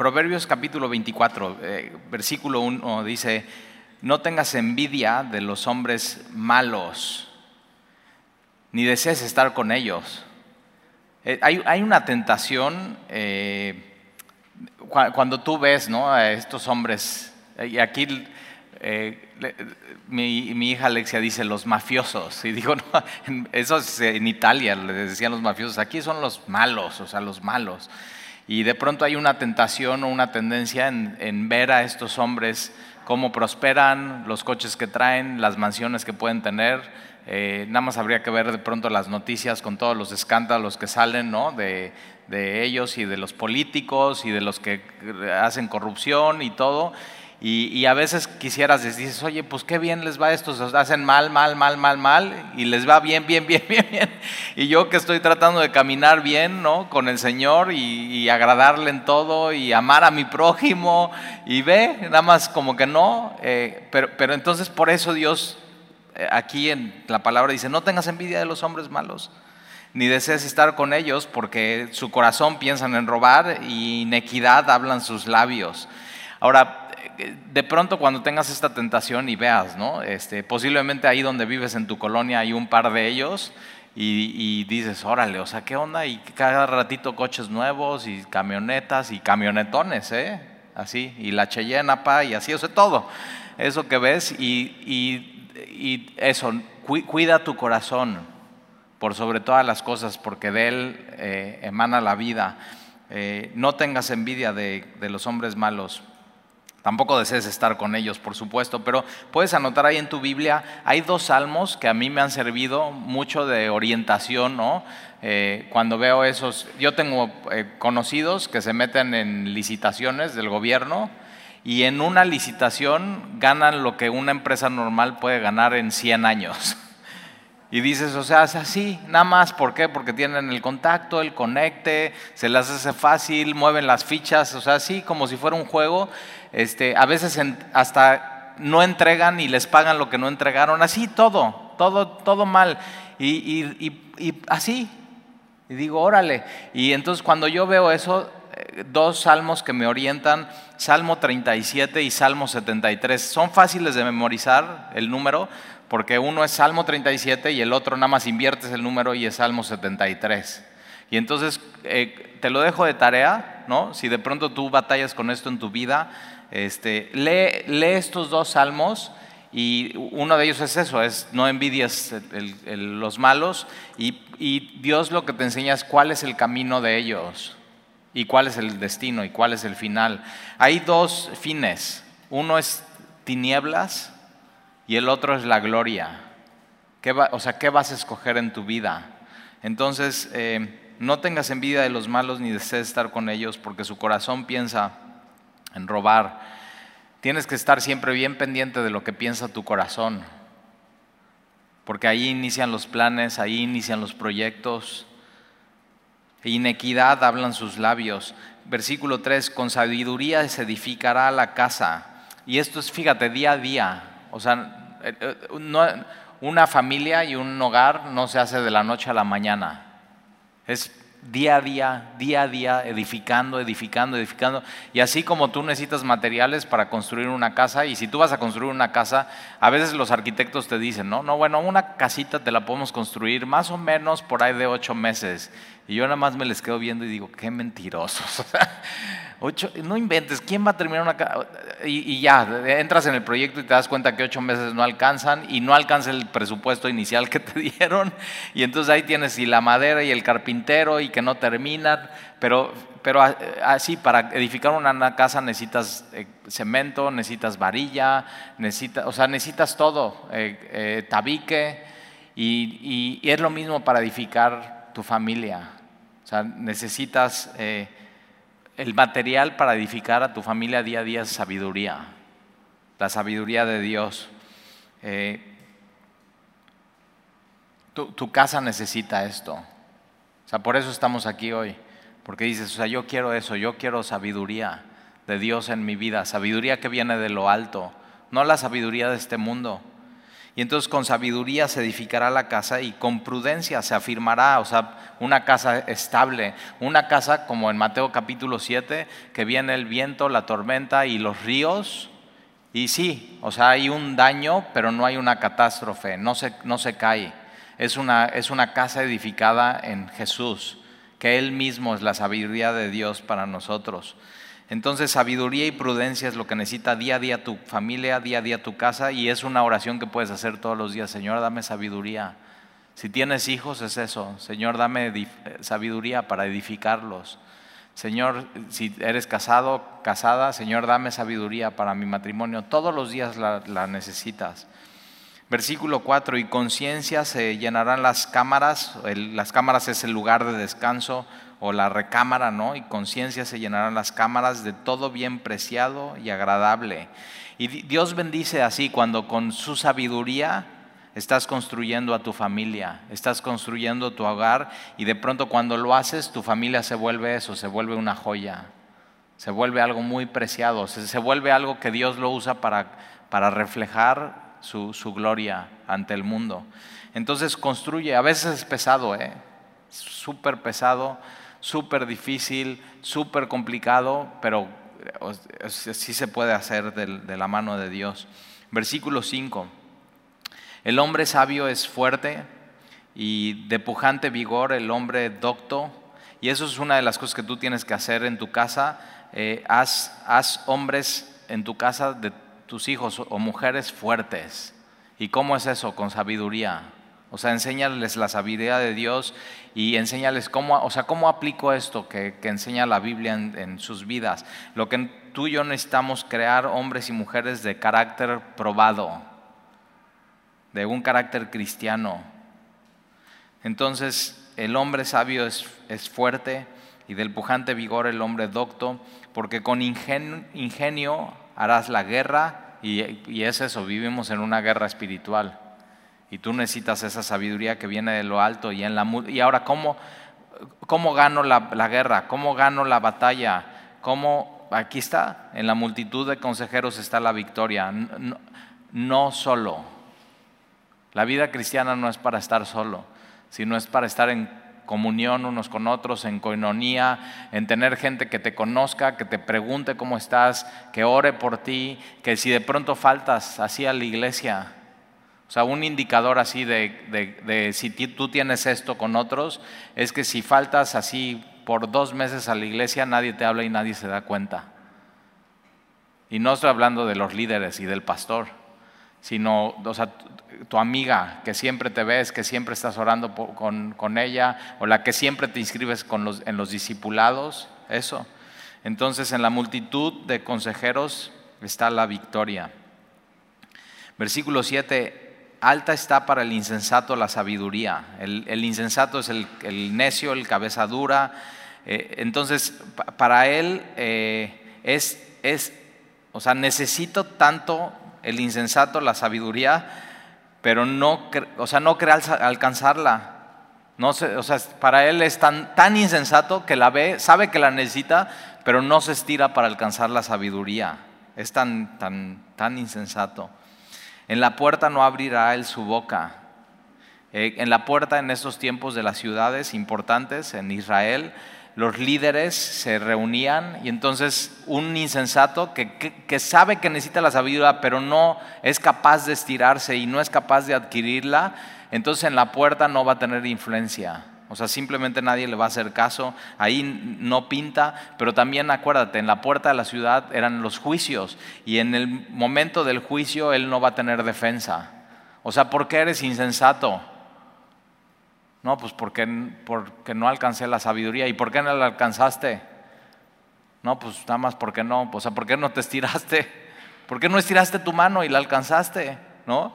Proverbios capítulo 24, eh, versículo 1 dice, no tengas envidia de los hombres malos, ni desees estar con ellos. Eh, hay, una tentación cuando tú ves ¿no? a estos hombres, y aquí mi, hija Alexia dice los mafiosos, y digo, no, eso es en Italia, le decían los mafiosos, aquí son los malos, o sea, los malos. Y de pronto hay una tentación o una tendencia en, ver a estos hombres cómo prosperan, los coches que traen, las mansiones que pueden tener. Eh, nada más habría que ver de pronto las noticias con todos los escándalos que salen ¿no? de, de ellos y de los políticos y de los que hacen corrupción y todo. Y, a veces quisieras decir, oye, pues qué bien les va a estos, hacen mal, mal, mal, mal, mal, y les va bien, bien, bien, bien, bien. Y yo que estoy tratando de caminar bien, ¿no? Con el Señor y, agradarle en todo y amar a mi prójimo, y ve, nada más como que no. Eh, pero, pero entonces por eso Dios eh, aquí en la palabra dice, no tengas envidia de los hombres malos, ni desees estar con ellos, porque su corazón piensan en robar y inequidad hablan sus labios. Ahora, de pronto cuando tengas esta tentación y veas, ¿no? Este, posiblemente ahí donde vives en tu colonia hay un par de ellos y, dices, órale, o sea, ¿qué onda? Y cada ratito coches nuevos y camionetas y camionetones, ¿eh? Así, y la Cheyenne, pa, y así, o sea, todo. Eso que ves y, eso, cuida tu corazón por sobre todas las cosas, porque de él eh, emana la vida. Eh, no tengas envidia de los hombres malos, Tampoco desees estar con ellos, por supuesto, pero puedes anotar ahí en tu Biblia, hay dos salmos que a mí me han servido mucho de orientación, ¿no? Eh, cuando veo esos, yo tengo eh, conocidos que se meten en licitaciones del gobierno y en una licitación ganan lo que una empresa normal puede ganar en 100 años. Y dices, o sea, es así, nada más, ¿por qué? Porque tienen el contacto, el conecte, se las hace fácil, mueven las fichas, o sea, así como si fuera un juego. Este, a veces hasta no entregan y les pagan lo que no entregaron, así todo, todo, todo mal. Y, así, y digo, órale. Y entonces cuando yo veo eso, eh, dos salmos que me orientan, Salmo 37 y Salmo 73, son fáciles de memorizar el número, porque uno es Salmo 37 y el otro nada más inviertes el número y es Salmo 73. Y entonces eh, te lo dejo de tarea, ¿no? Si de pronto tú batallas con esto en tu vida, este, lee, estos dos salmos y uno de ellos es eso, es no envidias los malos y, Dios lo que te enseña es cuál es el camino de ellos y cuál es el destino y cuál es el final. Hay dos fines, uno es tinieblas y el otro es la gloria. ¿Qué o sea, ¿qué vas a escoger en tu vida? Entonces, eh, no tengas envidia de los malos ni desees estar con ellos porque su corazón piensa en robar. Tienes que estar siempre bien pendiente de lo que piensa tu corazón, porque ahí inician los planes, ahí inician los proyectos. Inequidad hablan sus labios. Versículo 3, con sabiduría se edificará la casa. Y esto es, fíjate, día a día. O sea, eh, eh, una familia y un hogar no se hace de la noche a la mañana. Es día a día, día a día, edificando, edificando, edificando. Y así como tú necesitas materiales para construir una casa, y si tú vas a construir una casa, a veces los arquitectos te dicen, no, no, bueno, una casita te la podemos construir más o menos por ahí de ocho meses. Y yo nada más me les quedo viendo y digo, qué mentirosos. no inventes, ¿quién va a terminar una casa? Y, ya, entras en el proyecto y te das cuenta que ocho meses no alcanzan y no alcanza el presupuesto inicial que te dieron. Y entonces ahí tienes y la madera y el carpintero y que no terminan. Pero, pero así, para edificar una casa necesitas eh, cemento, necesitas varilla, necesitas, o sea, necesitas todo, eh, eh, tabique. Y, es lo mismo para edificar tu familia. O sea, necesitas el material para edificar a tu familia día a día es sabiduría, la sabiduría de Dios. Eh, tu, casa necesita esto. O sea, por eso estamos aquí hoy, porque dices, o sea, yo quiero eso, yo quiero sabiduría de Dios en mi vida, sabiduría que viene de lo alto, no la sabiduría de este mundo. Y entonces con sabiduría se edificará la casa y con prudencia se afirmará, o sea, una casa estable, una casa como en Mateo capítulo 7, que viene el viento, la tormenta y los ríos. Y sí, o sea, hay un daño, pero no hay una catástrofe, no se, no se cae. Es una, es una casa edificada en Jesús, que Él mismo es la sabiduría de Dios para nosotros. Entonces sabiduría y prudencia es lo que necesita día a día tu familia, día a día tu casa y es una oración que puedes hacer todos los días. Señor, dame sabiduría. Si tienes hijos es eso. Señor, dame sabiduría para edificarlos. Señor, si eres casado, casada, Señor, dame sabiduría para mi matrimonio. Todos los días la, la necesitas. Versículo 4, y conciencia se llenarán las cámaras, las cámaras es el lugar de descanso o la recámara, ¿no? Y conciencia se llenarán las cámaras de todo bien preciado y agradable. Y Dios bendice así cuando con su sabiduría estás construyendo a tu familia, estás construyendo tu hogar y de pronto cuando lo haces tu familia se vuelve eso, se vuelve una joya, se vuelve algo muy preciado, se, vuelve algo que Dios lo usa para, para reflejar su, gloria ante el mundo. Entonces construye, a veces es pesado, ¿eh? súper pesado, súper difícil, súper complicado, pero sí se puede hacer de, la mano de Dios. Versículo 5. El hombre sabio es fuerte y de pujante vigor el hombre docto. Y eso es una de las cosas que tú tienes que hacer en tu casa. Eh, haz, haz hombres en tu casa de tus hijos o mujeres fuertes. ¿Y cómo es eso? Con sabiduría. O sea, enséñales la sabiduría de Dios y enséñales cómo, o sea, cómo aplico esto que, enseña la Biblia en, sus vidas. Lo que tú y yo necesitamos crear hombres y mujeres de carácter probado, de un carácter cristiano. Entonces, el hombre sabio es, es fuerte y del pujante vigor el hombre docto, porque con ingenio harás la guerra y, es eso, vivimos en una guerra espiritual. Y tú necesitas esa sabiduría que viene de lo alto y en la y ahora cómo cómo gano la, guerra, cómo gano la batalla, cómo aquí está en la multitud de consejeros está la victoria, no solo. La vida cristiana no es para estar solo, sino es para estar en comunión unos con otros, en coinonía, en tener gente que te conozca, que te pregunte cómo estás, que ore por ti, que si de pronto faltas así a la iglesia, o sea, un indicador así de, si tú tienes esto con otros, es que si faltas así por dos meses a la iglesia, nadie te habla y nadie se da cuenta. Y no estoy hablando de los líderes y del pastor, sino, o sea, tu amiga que siempre te ves, que siempre estás orando con, ella, o la que siempre te inscribes en los discipulados, eso. Entonces en la multitud de consejeros está la victoria. Versículo 7, alta está para el insensato la sabiduría. El, insensato es el, necio, el cabeza dura. Eh, entonces, para él eh, es, es, o sea, necesito tanto el insensato la sabiduría pero no, o sea, no alcanzarla. No o sea, para él es tan, tan insensato que la ve, sabe que la necesita, pero no se estira para alcanzar la sabiduría. Es tan, tan, tan insensato. En la puerta no abrirá él su boca. Eh, en la puerta en estos tiempos de las ciudades importantes en Israel, los líderes se reunían y entonces un insensato que, sabe que necesita la sabiduría, pero no es capaz de estirarse y no es capaz de adquirirla, entonces en la puerta no va a tener influencia. O sea, simplemente nadie le va a hacer caso, ahí no pinta, pero también acuérdate, en la puerta de la ciudad eran los juicios y en el momento del juicio él no va a tener defensa. O sea, ¿por qué eres insensato? No, pues porque, porque no alcancé la sabiduría. ¿Y por qué no la alcanzaste? No, pues nada más porque no. O sea, ¿por qué no te estiraste? ¿Por qué no estiraste tu mano y la alcanzaste? ¿No?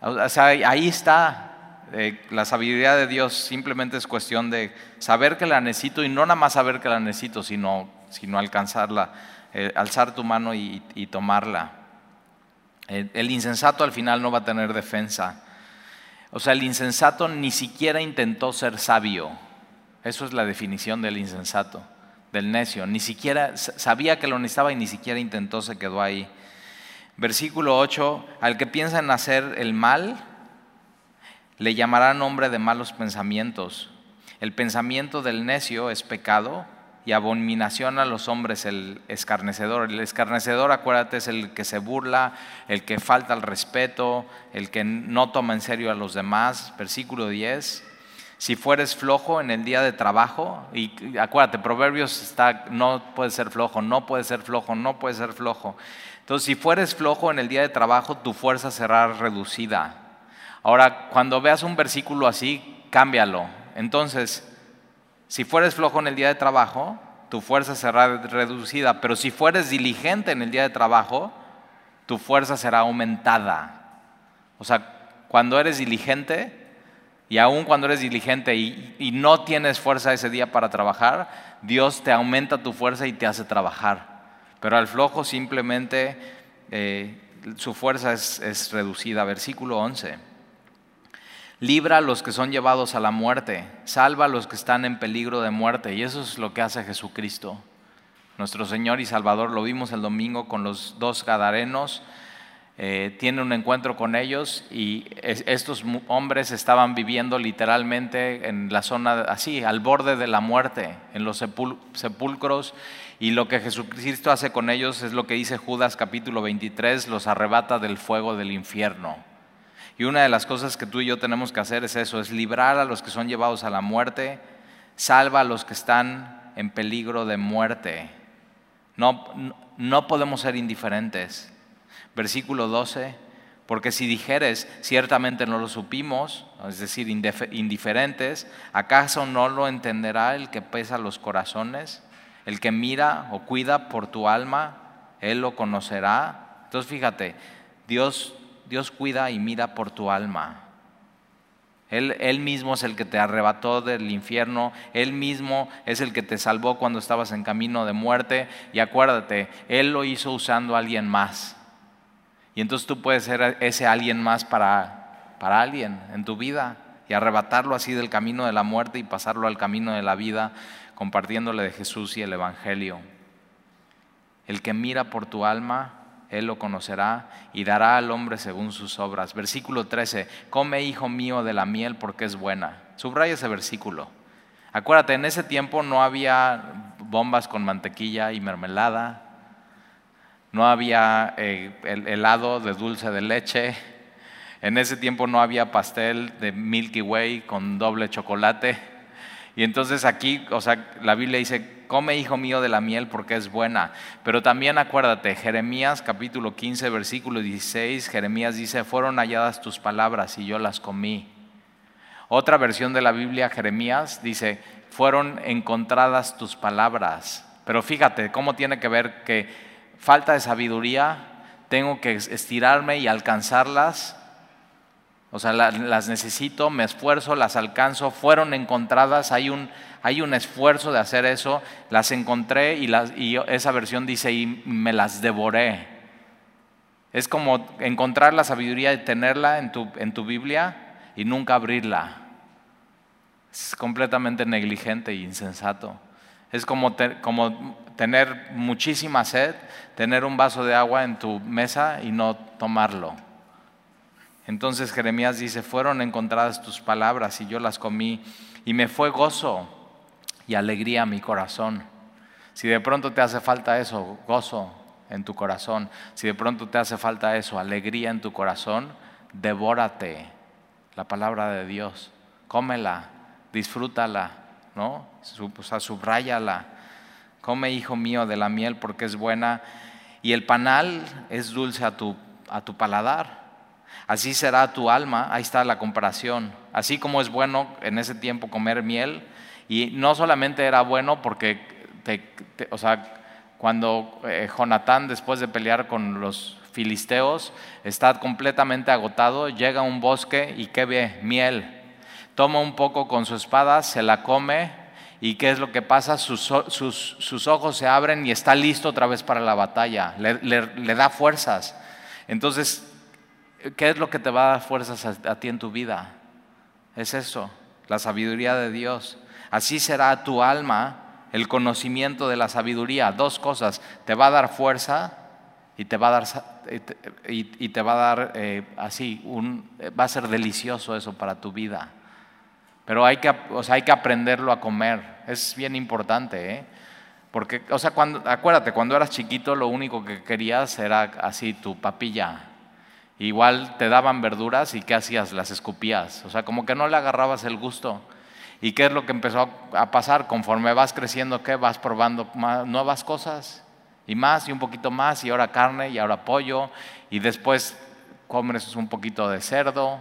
O sea, ahí está. Eh, la sabiduría de Dios simplemente es cuestión de saber que la necesito y no nada más saber que la necesito, sino, sino alcanzarla, eh, alzar tu mano y, tomarla. el insensato al final no va a tener defensa. O sea, el insensato ni siquiera intentó ser sabio. Eso es la definición del insensato, del necio. Ni siquiera sabía que lo necesitaba y ni siquiera intentó, se quedó ahí. Versículo 8, al que piensa en hacer el mal, le llamará nombre de malos pensamientos. El pensamiento del necio es pecado y abominación a los hombres el escarnecedor. El escarnecedor, acuérdate, es el que se burla, el que falta al respeto, el que no toma en serio a los demás. Versículo 10. Si fueres flojo en el día de trabajo, y acuérdate, Proverbios está, no puede ser flojo, no puede ser flojo, no puede ser flojo. Entonces, si fueres flojo en el día de trabajo, tu fuerza será reducida. Ahora, cuando veas un versículo así, cámbialo. Entonces, si fueres flojo en el día de trabajo, tu fuerza será reducida, pero si fueres diligente en el día de trabajo, tu fuerza será aumentada. O sea, cuando eres diligente, y aún cuando eres diligente y, no tienes fuerza ese día para trabajar, Dios te aumenta tu fuerza y te hace trabajar. Pero al flojo simplemente eh, su fuerza es, reducida. Versículo 11. Libra a los que son llevados a la muerte, salva a los que están en peligro de muerte. Y eso es lo que hace Jesucristo. Nuestro Señor y Salvador lo vimos el domingo con los dos gadarenos. Eh, tiene un encuentro con ellos y estos hombres estaban viviendo literalmente en la zona así, al borde de la muerte, en los sepulcros y lo que Jesucristo hace con ellos es lo que dice Judas capítulo 23, los arrebata del fuego del infierno. Y una de las cosas que tú y yo tenemos que hacer es eso, es librar a los que son llevados a la muerte, salva a los que están en peligro de muerte. No, no podemos ser indiferentes. Versículo 12, porque si dijeres, ciertamente no lo supimos, es decir, indiferentes, ¿acaso no lo entenderá el que pesa los corazones? El que mira o cuida por tu alma, Él lo conocerá. Entonces fíjate, Dios, Dios cuida y mira por tu alma. Él, él, mismo es el que te arrebató del infierno, Él mismo es el que te salvó cuando estabas en camino de muerte. Y acuérdate, Él lo hizo usando a alguien más. Y entonces tú puedes ser ese alguien más para, para alguien en tu vida y arrebatarlo así del camino de la muerte y pasarlo al camino de la vida compartiéndole de Jesús y el Evangelio. El que mira por tu alma, él lo conocerá y dará al hombre según sus obras. Versículo 13, come hijo mío de la miel porque es buena. Subraya ese versículo. Acuérdate, en ese tiempo no había bombas con mantequilla y mermelada, no había eh, helado de dulce de leche, en ese tiempo no había pastel de Milky Way con doble chocolate y entonces aquí, o sea, la Biblia dice, come hijo mío de la miel porque es buena. Pero también acuérdate, Jeremías capítulo 15, versículo 16, Jeremías dice, fueron halladas tus palabras y yo las comí. Otra versión de la Biblia, Jeremías, dice, fueron encontradas tus palabras. Pero fíjate cómo tiene que ver que falta de sabiduría, tengo que estirarme y alcanzarlas o sea, las necesito, me esfuerzo, las alcanzo, fueron encontradas, hay un, hay un esfuerzo de hacer eso, las encontré y, las, y esa versión dice, y me las devoré. Es como encontrar la sabiduría y tenerla en tu, en tu Biblia y nunca abrirla. Es completamente negligente e insensato. Es como, como tener muchísima sed, tener un vaso de agua en tu mesa y no tomarlo. Entonces Jeremías dice, fueron encontradas tus palabras y yo las comí y me fue gozo y alegría a mi corazón. Si de pronto te hace falta eso, gozo en tu corazón, si de pronto te hace falta eso, alegría en tu corazón, devórate la palabra de Dios, cómela, disfrútala, ¿no? O sea. Come, hijo mío, de la miel porque es buena y el panal es dulce a tu, a tu paladar. Así será tu alma, ahí está la comparación. Así como es bueno en ese tiempo comer miel, y no solamente era bueno porque, o sea, cuando eh, después de pelear con los filisteos, está completamente agotado, llega a un bosque y ¿qué ve? Miel. Toma un poco con su espada, se la come y ¿qué es lo que pasa? Sus, ojos se abren y está listo otra vez para la batalla, le da fuerzas. Entonces ¿Qué es lo que te va a dar fuerzas a, ti en tu vida? Es eso, la sabiduría de Dios. Así será tu alma el conocimiento de la sabiduría. Dos cosas, te va a dar fuerza y te va a dar, y te va a dar eh, así, un, va a ser delicioso eso para tu vida. Pero hay que, o sea, hay que aprenderlo a comer, es bien importante, ¿eh? Porque, o sea, cuando, acuérdate, cuando eras chiquito lo único que querías era así tu papilla. Igual te daban verduras y ¿qué hacías? Las escupías. O sea, como que no le agarrabas el gusto. ¿Y qué es lo que empezó a pasar? Conforme vas creciendo, ¿qué? Vas probando nuevas cosas y más y un poquito más y ahora carne y ahora pollo y después comes un poquito de cerdo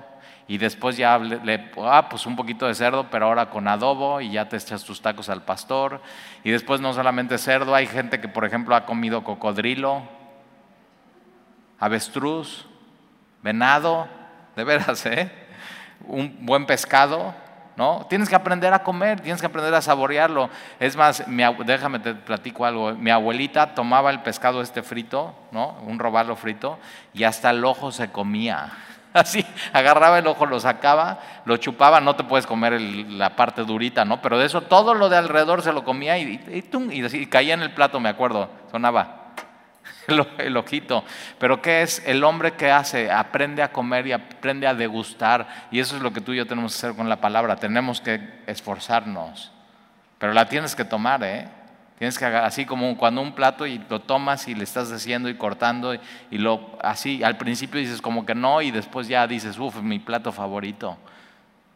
y después ya le, ah, pues un poquito de cerdo, pero ahora con adobo y ya te echas tus tacos al pastor y después no solamente cerdo, hay gente que por ejemplo ha comido cocodrilo, avestruz, venado, de veras, ¿eh? Un buen pescado, ¿no? Tienes que aprender a comer, tienes que aprender a saborearlo. Es más, déjame te platico algo. Mi abuelita tomaba el pescado este frito, ¿no? Un robalo frito, y hasta el ojo se comía. Así, agarraba el ojo, lo sacaba, lo chupaba, no te puedes comer la parte durita, ¿no? Pero de eso todo lo de alrededor se lo comía y, y caía en el plato, me acuerdo, sonaba. el, ojito. Pero ¿qué es el hombre que hace? Aprende a comer y aprende a degustar. Y eso es lo que tú y yo tenemos que hacer con la palabra. Tenemos que esforzarnos. Pero la tienes que tomar, ¿eh? Tienes que así como cuando un plato y lo tomas y le estás haciendo y cortando y, lo así al principio dices como que no y después ya dices, uff, mi plato favorito.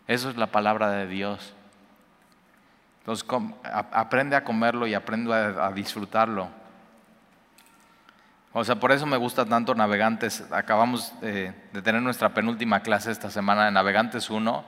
Eso es la palabra de Dios. Entonces aprende a comerlo y aprende a disfrutarlo. O sea, por eso me gusta tanto Navegantes. Acabamos de tener nuestra penúltima clase esta semana de Navegantes 1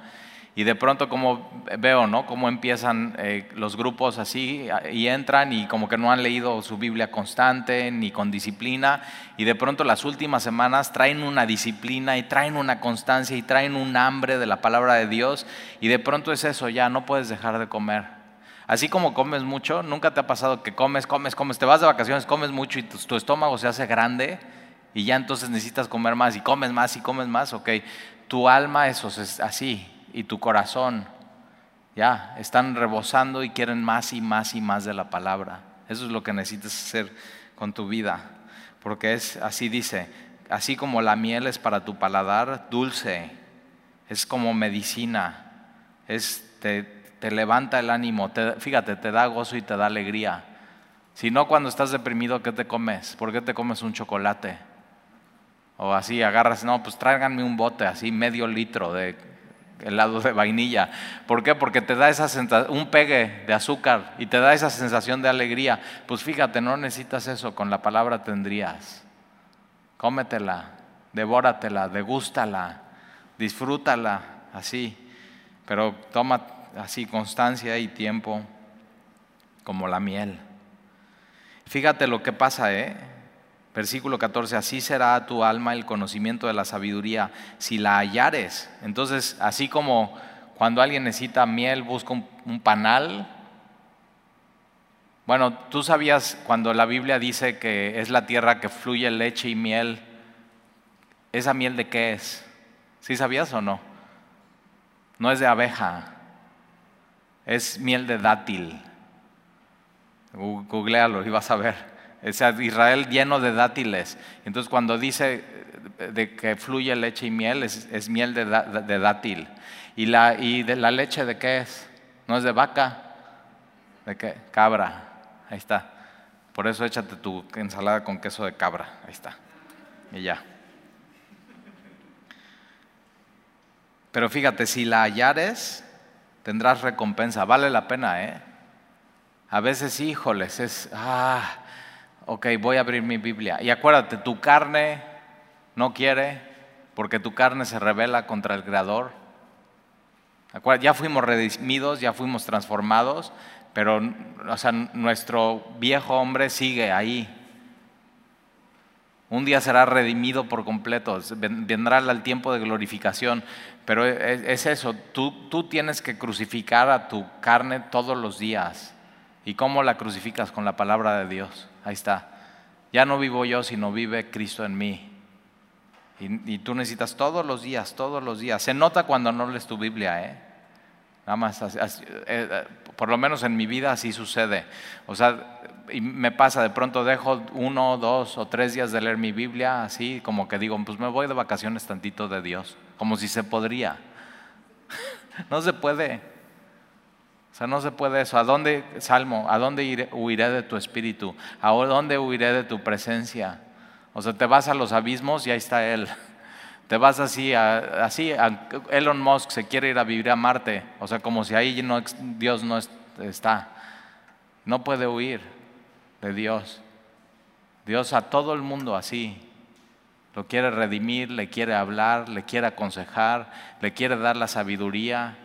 y de pronto como veo, ¿no? Cómo empiezan eh, los grupos así y entran y como que no han leído su Biblia constante ni con disciplina y de pronto las últimas semanas traen una disciplina y traen una constancia y traen un hambre de la palabra de Dios y de pronto es eso, ya no puedes dejar de comer. Así como comes mucho, nunca te ha pasado que comes, comes, comes, te vas de vacaciones, comes mucho y tu, estómago se hace grande y ya entonces necesitas comer más y comes más y comes más, ok. Tu alma eso es así y tu corazón ya están rebosando y quieren más y más y más de la palabra. Eso es lo que necesitas hacer con tu vida, porque es así dice, así como la miel es para tu paladar dulce, es como medicina, es te, te levanta el ánimo, fíjate, te da gozo y te da alegría. Si no, cuando estás deprimido, ¿qué te comes? ¿Por qué te comes un chocolate? O así agarras, no, pues tráiganme un bote, así medio litro de helado de vainilla. ¿Por qué? Porque te da esa un pegue de azúcar y te da esa sensación de alegría. Pues fíjate, no necesitas eso, con la palabra tendrías. Cómetela, devóratela, degústala, disfrútala, así. Pero toma así constancia y tiempo como la miel. Fíjate lo que pasa, ¿eh? Versículo 14, así será tu alma el conocimiento de la sabiduría si la hallares. Entonces, así como cuando alguien necesita miel, busca un, panal. Bueno, tú sabías cuando la Biblia dice que es la tierra que fluye leche y miel, ¿esa miel de qué es? ¿Sí sabías o no? No es de abeja, es miel de dátil. Googlealo y vas a ver. Es Israel lleno de dátiles. Entonces cuando dice de que fluye leche y miel, es, miel de, dátil. ¿Y, la, ¿Y de la leche de qué es? ¿No es de vaca? ¿De qué? Cabra. Ahí está. Por eso échate tu ensalada con queso de cabra. Ahí está. Y ya. Pero fíjate, si la hallares, tendrás recompensa. Vale la pena, ¿eh? A veces, híjoles, es, ah, ok, voy a abrir mi Biblia. Y acuérdate, tu carne no quiere, porque tu carne se revela contra el Creador. Ya fuimos redimidos, ya fuimos transformados, pero o sea, nuestro viejo hombre sigue ahí. Un día será redimido por completo, vendrá el tiempo de glorificación, pero es, eso, tú, tú tienes que crucificar a tu carne todos los días. ¿Y cómo la crucificas? Con la palabra de Dios. Ahí está. Ya no vivo yo, sino vive Cristo en mí. Y, tú necesitas todos los días, todos los días. Se nota cuando no lees tu Biblia, ¿eh? Nada más, eh, eh, por lo menos en mi vida así sucede. O sea, y me pasa, de pronto dejo uno, dos o tres días de leer mi Biblia, así como que digo, pues me voy de vacaciones tantito de Dios, como si se podría. no se puede. O sea, no se puede eso. ¿A dónde, Salmo, a dónde huiré de tu espíritu? ¿A dónde huiré de tu presencia? O sea, te vas a los abismos y ahí está Él. Te vas así, así, Elon Musk se quiere ir a vivir a Marte. O sea, como si ahí no, Dios no está. No puede huir de Dios. Dios a todo el mundo así. Lo quiere redimir, le quiere hablar, le quiere aconsejar, le quiere dar la sabiduría.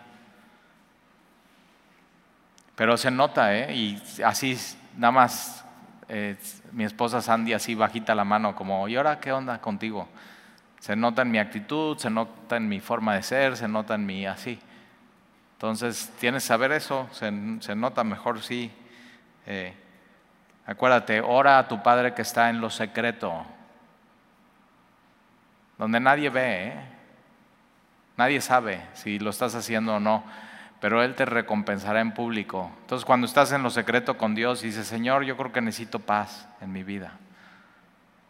Pero se nota, ¿eh? Y así, nada más, eh, mi esposa Sandy así bajita la mano, como, ¿y ahora qué onda contigo? Se nota en mi actitud, se nota en mi forma de ser, se nota en mi así. Entonces, tienes que saber eso, se, nota mejor, sí. Eh, acuérdate, ora a tu Padre que está en lo secreto, donde nadie ve, ¿eh? nadie sabe si lo estás haciendo o no pero Él te recompensará en público. Entonces cuando estás en lo secreto con Dios y dices, Señor, yo creo que necesito paz en mi vida.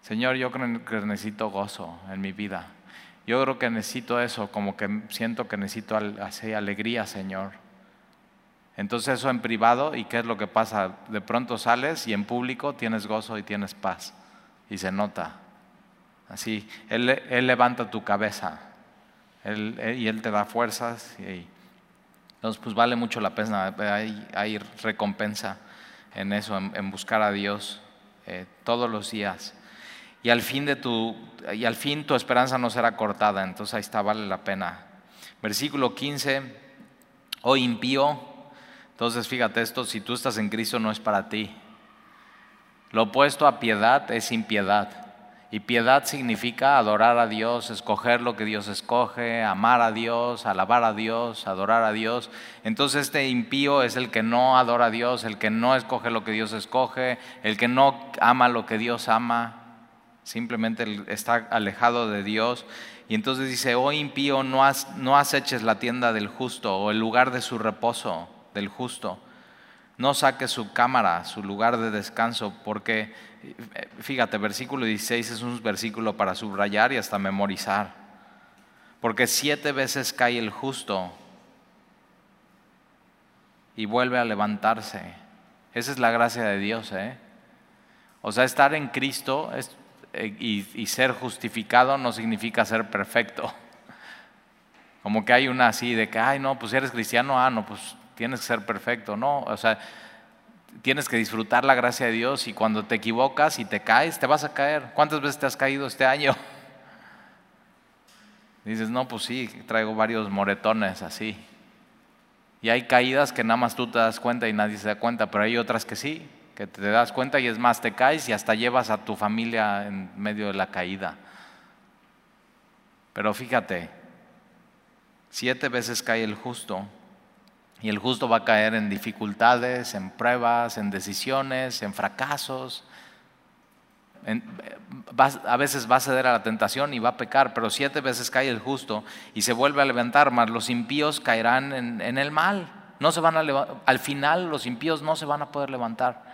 Señor, yo creo que necesito gozo en mi vida. Yo creo que necesito eso, como que siento que necesito así, alegría, Señor. Entonces eso en privado, ¿y qué es lo que pasa? De pronto sales y en público tienes gozo y tienes paz. Y se nota. Así, Él, él levanta tu cabeza y Él te da fuerzas. Y, entonces, pues vale mucho la pena, hay, recompensa en eso, en, buscar a Dios eh, todos los días. Y al, fin de tu, y al fin tu esperanza no será cortada, entonces ahí está, vale la pena. Versículo 15, oh impío, entonces fíjate esto, si tú estás en Cristo no es para ti. Lo opuesto a piedad es impiedad. Y piedad significa adorar a Dios, escoger lo que Dios escoge, amar a Dios, alabar a Dios, adorar a Dios. Entonces este impío es el que no adora a Dios, el que no escoge lo que Dios escoge, el que no ama lo que Dios ama, simplemente está alejado de Dios. Y entonces dice, oh impío, no, no aceches la tienda del justo o el lugar de su reposo del justo. No saques su cámara, su lugar de descanso, porque Fíjate, versículo 16 es un versículo para subrayar y hasta memorizar. Porque siete veces cae el justo y vuelve a levantarse. Esa es la gracia de Dios. ¿eh? O sea, estar en Cristo eh, y, y, ser justificado no significa ser perfecto. Como que hay una así de que, ay, no, pues eres cristiano, ah, no, pues tienes que ser perfecto. No, o sea, tienes que disfrutar la gracia de Dios y cuando te equivocas y te caes, te vas a caer. ¿Cuántas veces te has caído este año? Dices, no, pues sí, traigo varios moretones así. Y hay caídas que nada más tú te das cuenta y nadie se da cuenta, pero hay otras que sí, que te das cuenta y es más, te caes y hasta llevas a tu familia en medio de la caída. Pero fíjate, siete veces cae el justo y el justo va a caer en dificultades, en pruebas, en decisiones, en fracasos. a veces va a ceder a la tentación y va a pecar, pero siete veces cae el justo y se vuelve a levantar, más los impíos caerán en, el mal. No se van a al final los impíos no se van a poder levantar.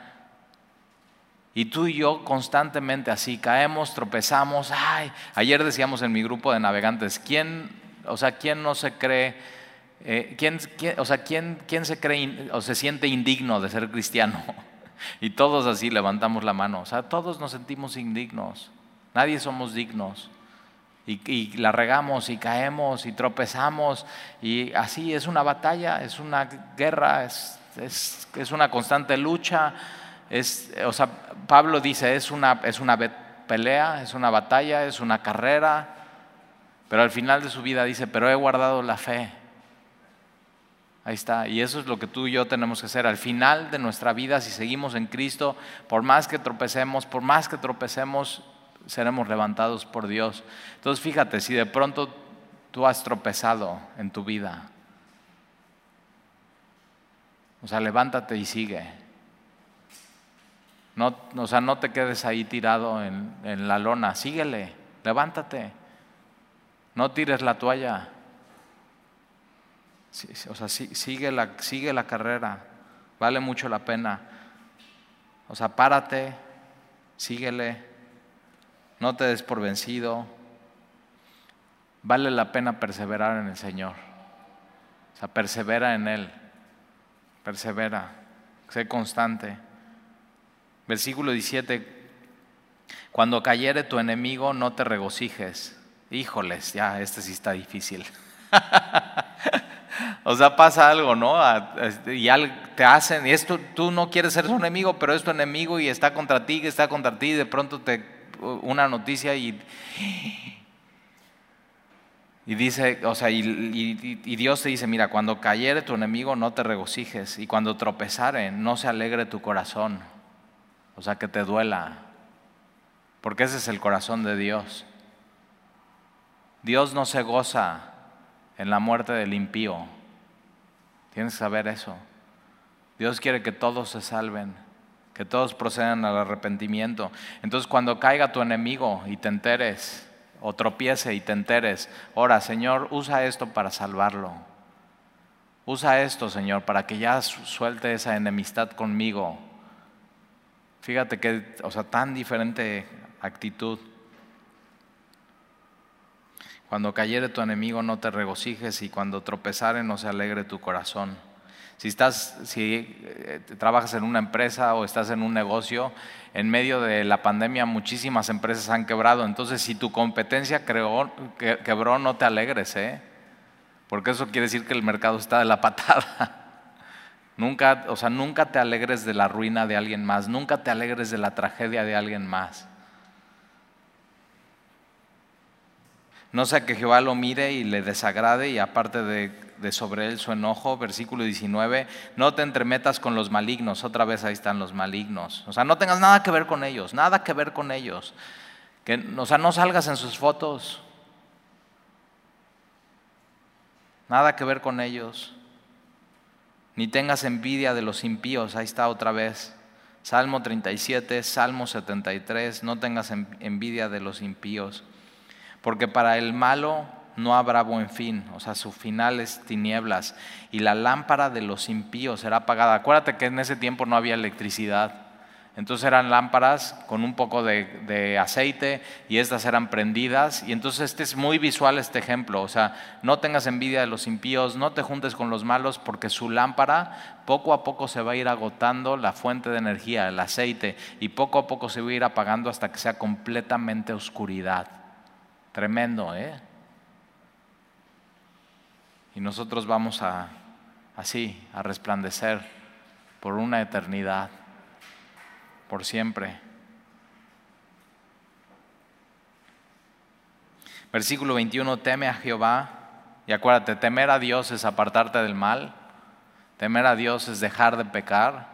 Y tú y yo constantemente así caemos, tropezamos. Ay, ayer decíamos en mi grupo de navegantes, ¿quién, o sea, quién no se cree? Eh, ¿quién, o sea, ¿quién, ¿quién, se cree o se siente indigno de ser cristiano? Y todos así levantamos la mano. O sea, todos nos sentimos indignos. Nadie somos dignos. Y, la regamos y caemos y tropezamos. Y así es una batalla, es una guerra, es, es, es una constante lucha. Es, o sea, Pablo dice, es una, es una pelea, es una batalla, es una carrera. Pero al final de su vida dice, pero he guardado la fe. Ahí está. Y eso es lo que tú y yo tenemos que hacer. Al final de nuestra vida, si seguimos en Cristo, por más que tropecemos, por más que tropecemos, seremos levantados por Dios. Entonces fíjate, si de pronto tú has tropezado en tu vida, o sea, levántate y sigue. No, o sea, no te quedes ahí tirado en, en la lona, síguele, levántate. No tires la toalla. O sea, sigue la, sigue la carrera, vale mucho la pena. O sea, párate, síguele, no te des por vencido. Vale la pena perseverar en el Señor. O sea, persevera en Él. Persevera. Sé constante. Versículo 17. Cuando cayere tu enemigo, no te regocijes. Híjoles, ya, este sí está difícil. o sea, pasa algo, ¿no? Este, y te hacen, y esto tú no quieres ser su enemigo, pero es tu enemigo y está contra ti, está contra ti, y de pronto te una noticia y y dice, o sea, y, Dios te dice, mira, cuando cayere tu enemigo no te regocijes y cuando tropezare no se alegre tu corazón, o sea, que te duela, porque ese es el corazón de Dios. Dios no se goza en la muerte del impío, tienes que saber eso. Dios quiere que todos se salven, que todos procedan al arrepentimiento. Entonces cuando caiga tu enemigo y te enteres, o tropiece y te enteres, ora, Señor, usa esto para salvarlo. Usa esto, Señor, para que ya suelte esa enemistad conmigo. Fíjate que, o sea, tan diferente actitud. Cuando cayere tu enemigo no te regocijes y cuando tropezare no se alegre tu corazón. Si estás, si eh, trabajas en una empresa o estás en un negocio, en medio de la pandemia muchísimas empresas han quebrado. Entonces, si tu competencia quebró, no te alegres, ¿eh? Porque eso quiere decir que el mercado está de la patada. Nunca, o sea, nunca te alegres de la ruina de alguien más, nunca te alegres de la tragedia de alguien más. No sea que Jehová lo mire y le desagrade y aparte de sobre él su enojo, versículo 19, no te entremetas con los malignos, otra vez ahí están los malignos, o sea, no tengas nada que ver con ellos, nada que ver con ellos, que, o sea, no salgas en sus fotos, nada que ver con ellos, ni tengas envidia de los impíos, ahí está otra vez, Salmo 37, Salmo 73, no tengas envidia de los impíos, porque para el malo no habrá buen fin, o sea, su final es tinieblas, y la lámpara de los impíos será apagada. Acuérdate que en ese tiempo no había electricidad, entonces eran lámparas con un poco de, aceite y estas eran prendidas, y entonces este es muy visual este ejemplo, o sea, no tengas envidia de los impíos, no te juntes con los malos, porque su lámpara poco a poco se va a ir agotando la fuente de energía, el aceite, y poco a poco se va a ir apagando hasta que sea completamente oscuridad. Tremendo, ¿eh? Y nosotros vamos a, así, a resplandecer por una eternidad, por siempre. Versículo 21, teme a Jehová. Y acuérdate, temer a Dios es apartarte del mal. Temer a Dios es dejar de pecar.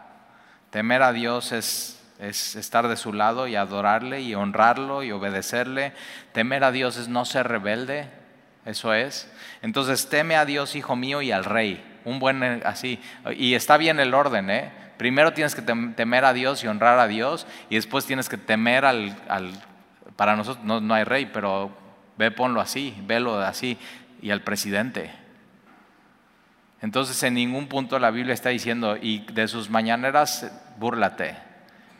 Temer a Dios es, es estar de su lado y adorarle y honrarlo y obedecerle. Temer a Dios es no ser rebelde. Eso es. Entonces teme a Dios, hijo mío, y al rey. Un buen eh, así. Y está bien el orden, ¿eh? Primero tienes que temer a Dios y honrar a Dios, y después tienes que temer al. para nosotros no, no hay rey, pero ve, ponlo así, velo así, y al presidente. Entonces en ningún punto la Biblia está diciendo, y de sus mañaneras, búrlate,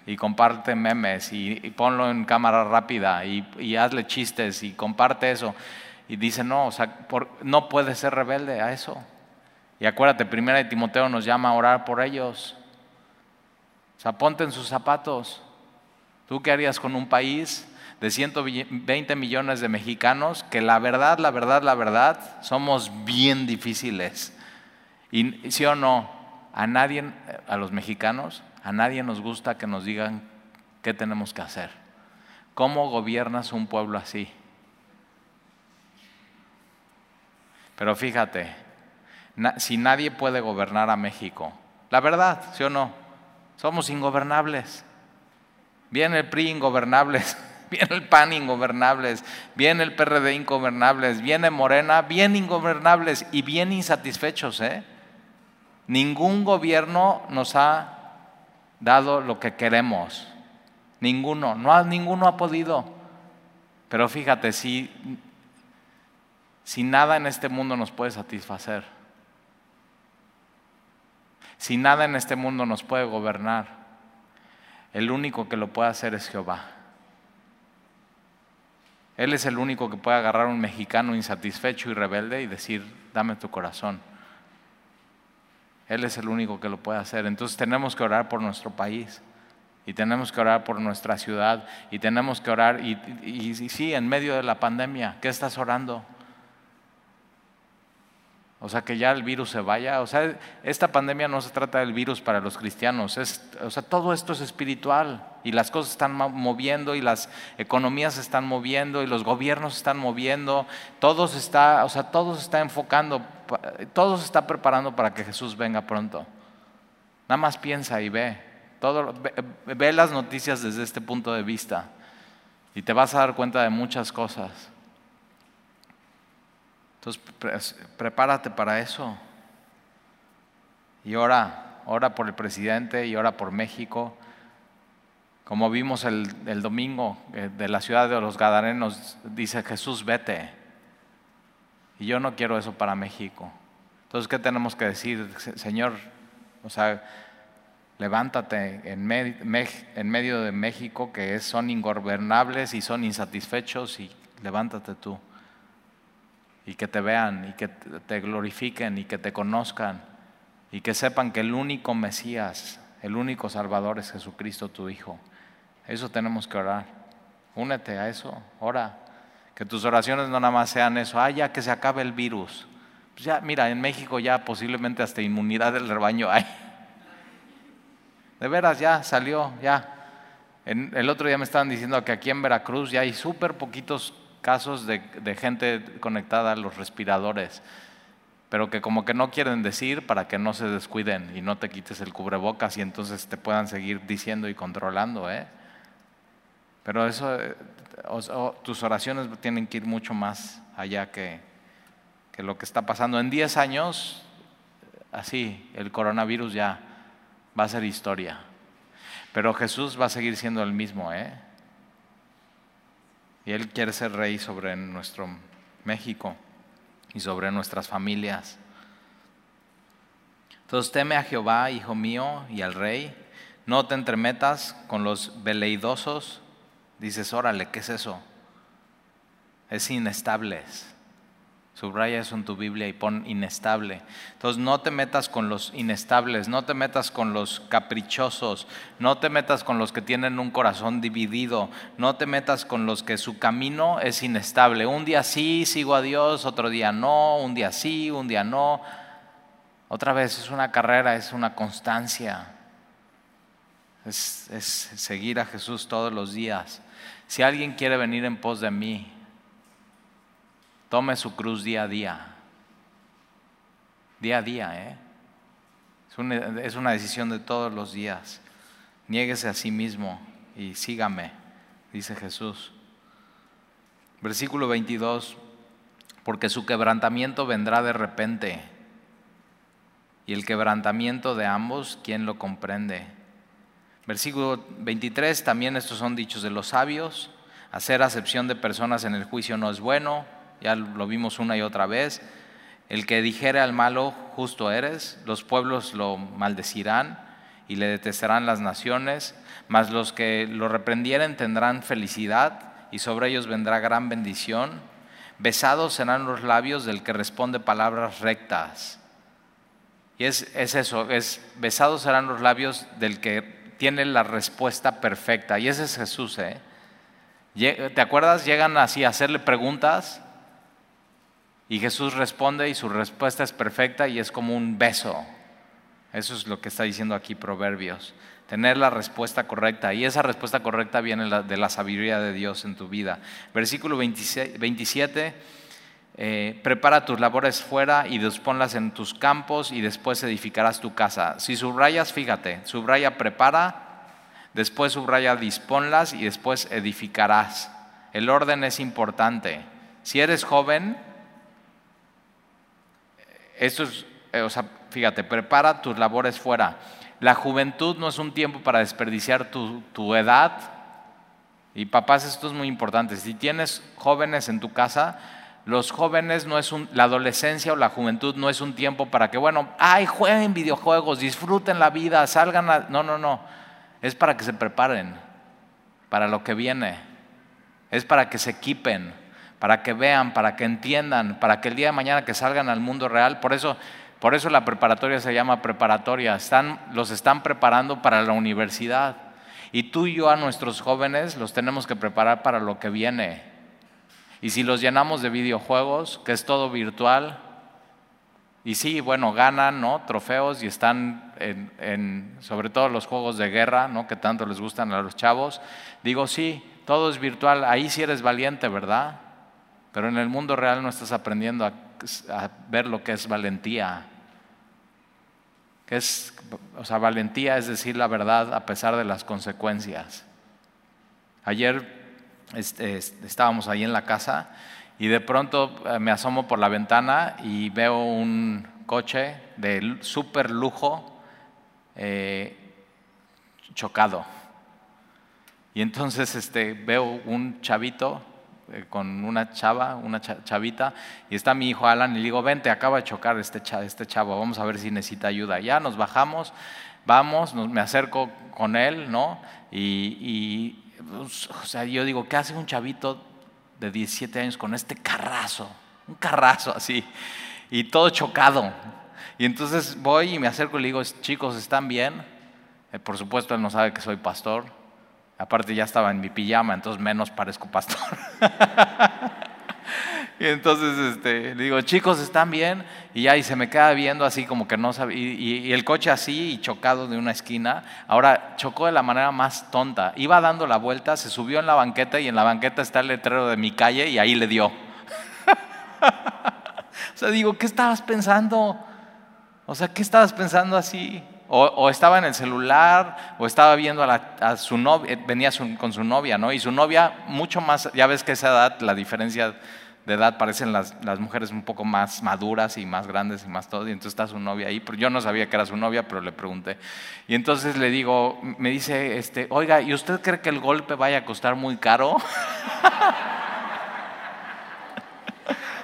y comparte memes, y, ponlo en cámara rápida, y, hazle chistes, y comparte eso. Y dice, no, o sea, no puede ser rebelde a eso. Y acuérdate, primera de Timoteo nos llama a orar por ellos. O sea, ponte en sus zapatos. ¿Tú qué harías con un país de 120 millones de mexicanos que la verdad, la verdad, la verdad, somos bien difíciles? Y sí o no, a nadie, a los mexicanos, a nadie nos gusta que nos digan qué tenemos que hacer. ¿Cómo gobiernas un pueblo así? Pero fíjate, si nadie puede gobernar a México, la verdad, ¿sí o no? Somos ingobernables. Viene el PRI ingobernables, viene el PAN ingobernables, viene el PRD ingobernables, viene Morena bien ingobernables y bien insatisfechos. ¿eh? Ningún gobierno nos ha dado lo que queremos. Ninguno, no, ninguno ha podido. Pero fíjate, si si nada en este mundo nos puede satisfacer, si nada en este mundo nos puede gobernar, el único que lo puede hacer es Jehová. Él es el único que puede agarrar a un mexicano insatisfecho y rebelde y decir, dame tu corazón. Él es el único que lo puede hacer. Entonces tenemos que orar por nuestro país y tenemos que orar por nuestra ciudad y tenemos que orar y, y, sí, en medio de la pandemia, ¿qué estás orando? O sea, que ya el virus se vaya. O sea, esta pandemia no se trata del virus para los cristianos. Es, o sea, todo esto es espiritual y las cosas están moviendo y las economías se están moviendo y los gobiernos se están moviendo. Todo se está, o sea, todo se está enfocando, todo se está preparando para que Jesús venga pronto. Nada más piensa y ve. Todo, ve las noticias desde este punto de vista y te vas a dar cuenta de muchas cosas. Entonces, prepárate para eso. Y ora, ora por el presidente y ora por México. Como vimos el, domingo eh, de la ciudad de los Gadarenos, dice Jesús, vete. Y yo no quiero eso para México. Entonces, ¿qué tenemos que decir? Señor, o sea, levántate en, en medio de México que son ingobernables y son insatisfechos y levántate tú y que te vean y que te glorifiquen y que te conozcan y que sepan que el único Mesías, el único Salvador es Jesucristo tu Hijo. Eso tenemos que orar. Únete a eso, ora. Que tus oraciones no nada más sean eso, ah, ya que se acabe el virus. Pues ya, mira, en México ya posiblemente hasta inmunidad del rebaño hay. De veras, ya salió, ya. el otro día me estaban diciendo que aquí en Veracruz ya hay súper poquitos casos de, gente conectada a los respiradores, pero que como que no quieren decir para que no se descuiden y no te quites el cubrebocas y entonces te puedan seguir diciendo y controlando. ¿eh? Pero eso, eh, tus oraciones tienen que ir mucho más allá que, que lo que está pasando. En 10 años, así, el coronavirus ya va a ser historia. Pero Jesús va a seguir siendo el mismo, ¿eh? Y Él quiere ser rey sobre nuestro México y sobre nuestras familias. Entonces teme a Jehová, hijo mío, y al rey. No te entremetas con los veleidosos. Dices, órale, ¿qué es eso? Es inestables. Subraya eso en tu Biblia y pon inestable. Entonces no te metas con los inestables, no te metas con los caprichosos, no te metas con los que tienen un corazón dividido, no te metas con los que su camino es inestable. Un día sí, sigo a Dios, otro día no, un día sí, un día no. Otra vez es una carrera, es una constancia. Es, es seguir a Jesús todos los días. Si alguien quiere venir en pos de mí, Tome su cruz día a día. Día a día, ¿eh? Es una, decisión de todos los días. Niéguese a sí mismo y sígame, dice Jesús. Versículo 22, porque su quebrantamiento vendrá de repente, y el quebrantamiento de ambos, ¿quién lo comprende? Versículo 23, también estos son dichos de los sabios, hacer acepción de personas en el juicio no es bueno, ya lo vimos una y otra vez. El que dijere al malo, justo eres, los pueblos lo maldecirán y le detestarán las naciones, mas los que lo reprendieren tendrán felicidad y sobre ellos vendrá gran bendición. Besados serán los labios del que responde palabras rectas. Y es, es eso, es besados serán los labios del que tiene la respuesta perfecta. Y ese es Jesús, ¿eh? ¿Te acuerdas? Llegan así a hacerle preguntas y Jesús responde y su respuesta es perfecta y es como un beso. Eso es lo que está diciendo aquí Proverbios. Tener la respuesta correcta. Y esa respuesta correcta viene de la sabiduría de Dios en tu vida. Versículo 27. Eh, prepara tus labores fuera y disponlas en tus campos y después edificarás tu casa. Si subrayas, fíjate, subraya prepara, después subraya disponlas y después edificarás. El orden es importante. Si eres joven, esto es, eh, o sea, fíjate, prepara tus labores fuera. La juventud no es un tiempo para desperdiciar tu, edad. Y papás, esto es muy importante. Si tienes jóvenes en tu casa, los jóvenes no es un, la adolescencia o la juventud no es un tiempo para que, bueno, ay, jueguen videojuegos, disfruten la vida, salgan a, No, no, no. es para que se preparen para lo que viene. Es para que se equipen, para que vean, para que entiendan, para que el día de mañana que salgan al mundo real, por eso, por eso la preparatoria se llama preparatoria, los están preparando para la universidad. Y tú y yo a nuestros jóvenes los tenemos que preparar para lo que viene. Y si los llenamos de videojuegos, que es todo virtual, y sí, bueno, ganan ¿no? trofeos y están en, sobre todo los juegos de guerra, ¿no? que tanto les gustan a los chavos. Digo, sí, todo es virtual, ahí sí eres valiente, ¿verdad? Pero en el mundo real no estás aprendiendo a, ver lo que es valentía. Que es, o sea, valentía es decir la verdad a pesar de las consecuencias. Ayer este, estábamos ahí en la casa y de pronto eh, me asomo por la ventana y veo un coche de súper lujo eh, chocado. Y entonces este, veo un chavito con una chava, una chavita, y está mi hijo Alan, y le digo, vente, acaba de chocar este, este chavo, vamos a ver si necesita ayuda. Ya nos bajamos, vamos, me acerco con él, ¿no? y pues, o sea, yo digo, ¿qué hace un chavito de 17 años con este carrazo? Un carrazo así, y todo chocado. Y entonces voy y me acerco y le digo, chicos, ¿están bien? Eh, por supuesto, él no sabe que soy pastor. Aparte ya estaba en mi pijama, entonces menos parezco pastor. Y entonces este, digo, chicos, ¿están bien? Y ya, y se me queda viendo así como que no sabe. Y, el coche así y chocado de una esquina. Ahora chocó de la manera más tonta. Iba dando la vuelta, se subió en la banqueta y en la banqueta está el letrero de mi calle y ahí le dio. o sea, digo, ¿qué estabas pensando? O sea, ¿qué estabas pensando así? O, estaba en el celular, o estaba viendo a, su novia, venía con su novia, ¿no? Y su novia, mucho más, ya ves que esa edad, la diferencia de edad parecen las, mujeres un poco más maduras y más grandes y más todo. Y entonces está su novia ahí. Yo no sabía que era su novia, pero le pregunté. Y entonces le digo, me dice, este, oiga, ¿y usted cree que el golpe vaya a costar muy caro?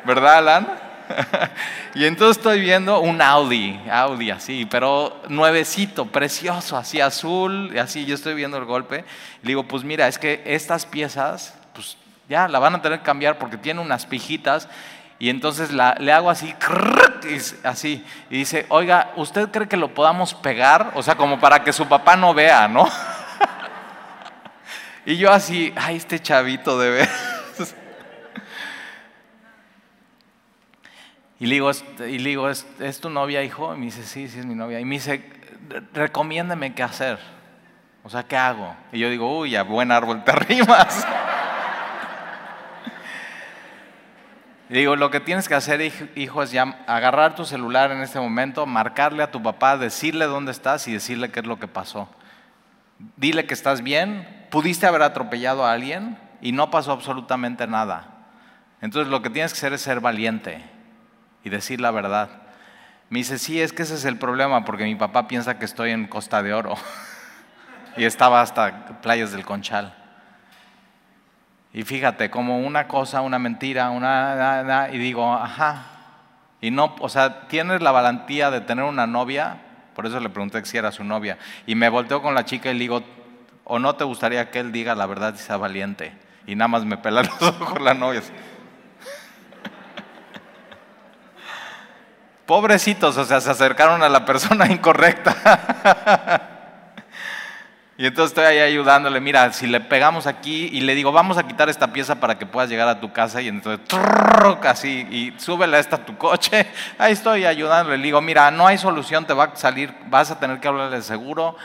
¿Verdad, Alan? y entonces estoy viendo un Audi, Audi así, pero nuevecito, precioso, así azul, así yo estoy viendo el golpe. Le digo, pues mira, es que estas piezas, pues ya la van a tener que cambiar porque tiene unas pijitas. Y entonces le hago así, así, y dice, oiga, ¿usted cree que lo podamos pegar? O sea, como para que su papá no vea, ¿no? y yo así, ay, este chavito de ver. Y le digo, y le digo ¿Es, ¿es, tu novia, hijo? Y me dice, sí, sí es mi novia. Y me dice, recomiéndeme qué hacer. O sea, ¿qué hago? Y yo digo, uy, a buen árbol te arrimas. digo, lo que tienes que hacer, hijo, es ya agarrar tu celular en este momento, marcarle a tu papá, decirle dónde estás y decirle qué es lo que pasó. Dile que estás bien, pudiste haber atropellado a alguien y no pasó absolutamente nada. Entonces lo que tienes que hacer es ser valiente y decir la verdad. Me dice, sí, es que ese es el problema, porque mi papá piensa que estoy en Costa de Oro y estaba hasta Playas del Conchal. Y fíjate, como una cosa, una mentira, una, y digo, ajá. Y no, o sea, tienes la valentía de tener una novia, por eso le pregunté si era su novia. Y me volteo con la chica y le digo, ¿o no te gustaría que él diga la verdad y sea valiente? Y nada más me pela los ojos la novia. Pobrecitos, o sea, se acercaron a la persona incorrecta. Y entonces estoy ahí ayudándole, mira, si le pegamos aquí y le digo, vamos a quitar esta pieza para que puedas llegar a tu casa y entonces, así, y súbele esta a tu coche, ahí estoy ayudándole, le digo, mira, no hay solución, te va a salir, vas a tener que hablarle de seguro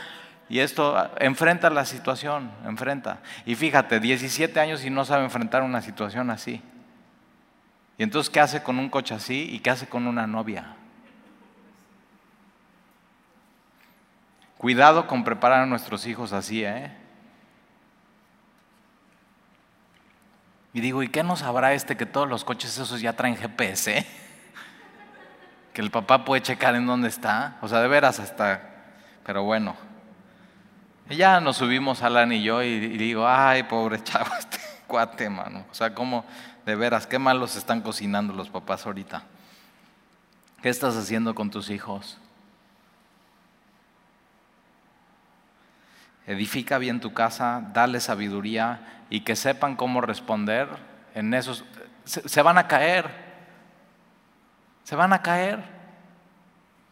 y esto, enfrenta la situación, enfrenta. Y fíjate, 17 años y no sabe enfrentar una situación así. Y entonces, ¿qué hace con un coche así y qué hace con una novia? Cuidado con preparar a nuestros hijos así, ¿eh? Y digo, ¿y qué no sabrá este que todos los coches esos ya traen GPS? Que el papá puede checar en dónde está. O sea, de veras hasta... Pero bueno. Y ya nos subimos Alan y yo y, y digo, ay, pobre chavo, este cuate, mano. O sea, ¿cómo, de veras, qué malos están cocinando los papás ahorita? ¿Qué estás haciendo con tus hijos? edifica bien tu casa, dale sabiduría y que sepan cómo responder en esos... Se, van a caer, se van a caer.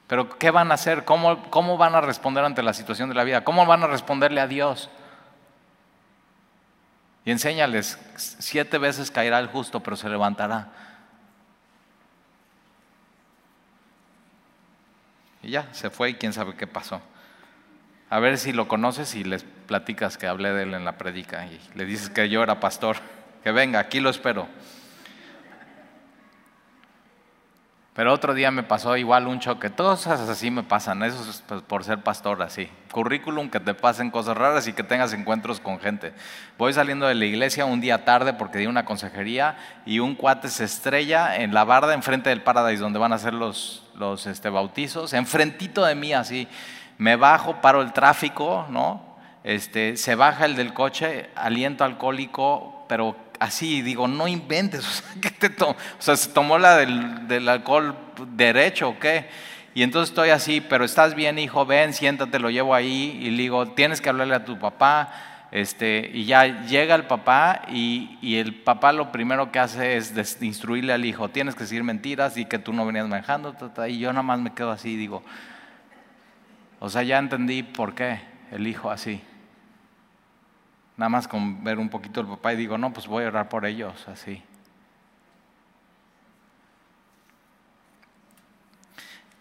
Pero ¿qué van a hacer? ¿Cómo, ¿Cómo van a responder ante la situación de la vida? ¿Cómo van a responderle a Dios? Y enséñales, siete veces caerá el justo, pero se levantará. Y ya, se fue y quién sabe qué pasó. A ver si lo conoces y les platicas que hablé de él en la predica y le dices que yo era pastor. Que venga, aquí lo espero. Pero otro día me pasó igual un choque. Todas así me pasan, eso es pues, por ser pastor así. Currículum, que te pasen cosas raras y que tengas encuentros con gente. Voy saliendo de la iglesia un día tarde porque di una consejería y un cuate se estrella en la barda enfrente del Paradise donde van a hacer los, los este, bautizos, enfrentito de mí así. Me bajo, paro el tráfico, ¿no? Este, se baja el del coche, aliento alcohólico, pero así, digo, no inventes, o sea, ¿qué te o sea ¿se tomó la del, alcohol derecho o qué? Y entonces estoy así, pero estás bien, hijo, ven, siéntate, lo llevo ahí y le digo, tienes que hablarle a tu papá. Este, y ya llega el papá y, el papá lo primero que hace es instruirle al hijo, tienes que decir mentiras y que tú no venías manejando, y yo nada más me quedo así y digo, o sea, ya entendí por qué el hijo así. Nada más con ver un poquito el papá y digo, no, pues voy a orar por ellos, así.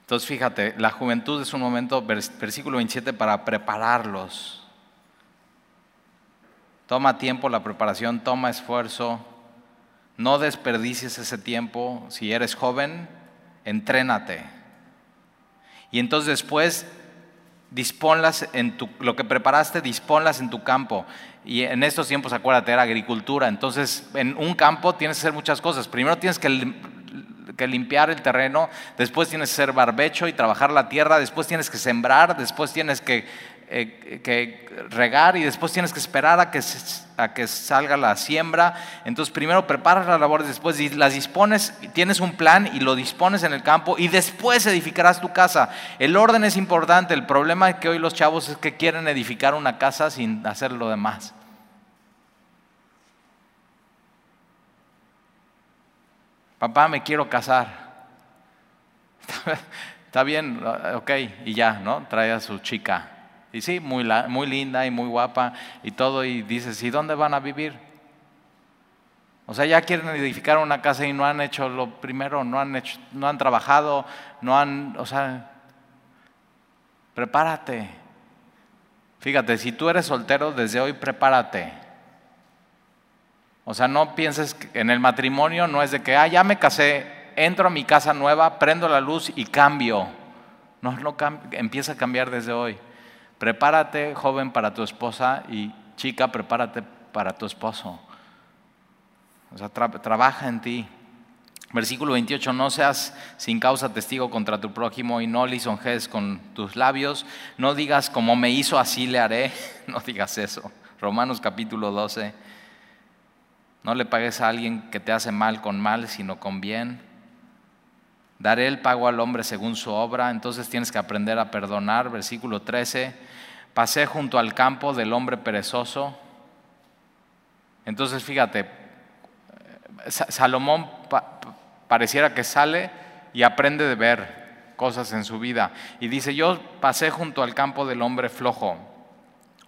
Entonces fíjate, la juventud es un momento, versículo 27, para prepararlos. Toma tiempo la preparación, toma esfuerzo. No desperdicies ese tiempo. Si eres joven, entrénate. Y entonces después disponlas en tu, lo que preparaste, disponlas en tu campo. Y en estos tiempos, acuérdate, era agricultura. Entonces, en un campo tienes que hacer muchas cosas. Primero tienes que, que limpiar el terreno, después tienes que hacer barbecho y trabajar la tierra, después tienes que sembrar, después tienes que eh, que regar y después tienes que esperar a que, a que salga la siembra. Entonces primero preparas las labores, después las dispones, tienes un plan y lo dispones en el campo y después edificarás tu casa. El orden es importante, el problema que hoy los chavos es que quieren edificar una casa sin hacer lo demás. Papá, me quiero casar. Está bien, ok, y ya, ¿no? Trae a su chica. Y sí, muy, linda y muy guapa y todo, y dices, ¿y dónde van a vivir? O sea, ya quieren edificar una casa y no han hecho lo primero, no han, hecho, no han trabajado, no han, o sea, prepárate. Fíjate, si tú eres soltero, desde hoy prepárate. O sea, no pienses que en el matrimonio no es de que, ah, ya me casé, entro a mi casa nueva, prendo la luz y cambio. No, no empieza a cambiar desde hoy. Prepárate, joven, para tu esposa y chica, prepárate para tu esposo. O sea, trabaja en ti. Versículo 28, no seas sin causa testigo contra tu prójimo y no lisonjes con tus labios, no digas como me hizo así le haré, no digas eso. Romanos capítulo 12, no le pagues a alguien que te hace mal con mal, sino con bien. Daré el pago al hombre según su obra, entonces tienes que aprender a perdonar. Versículo 13, pasé junto al campo del hombre perezoso. Entonces fíjate, Salomón pareciera que sale y aprende de ver cosas en su vida. Y dice, yo pasé junto al campo del hombre flojo